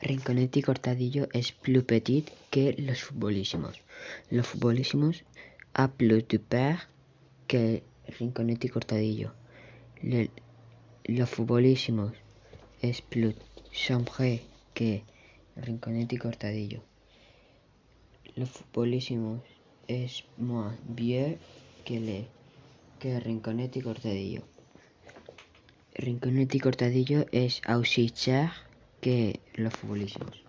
Rinconet y Cortadillo es plus petit que los futbolísimos. Los futbolísimos a plus du père que Rinconet y Cortadillo. Los futbolísimos es plus sombre que Rinconet y Cortadillo. Los futbolísimos es moins vieux que, le, que Rinconet y Cortadillo. Rinconet y Cortadillo es cher que los futbolísimos.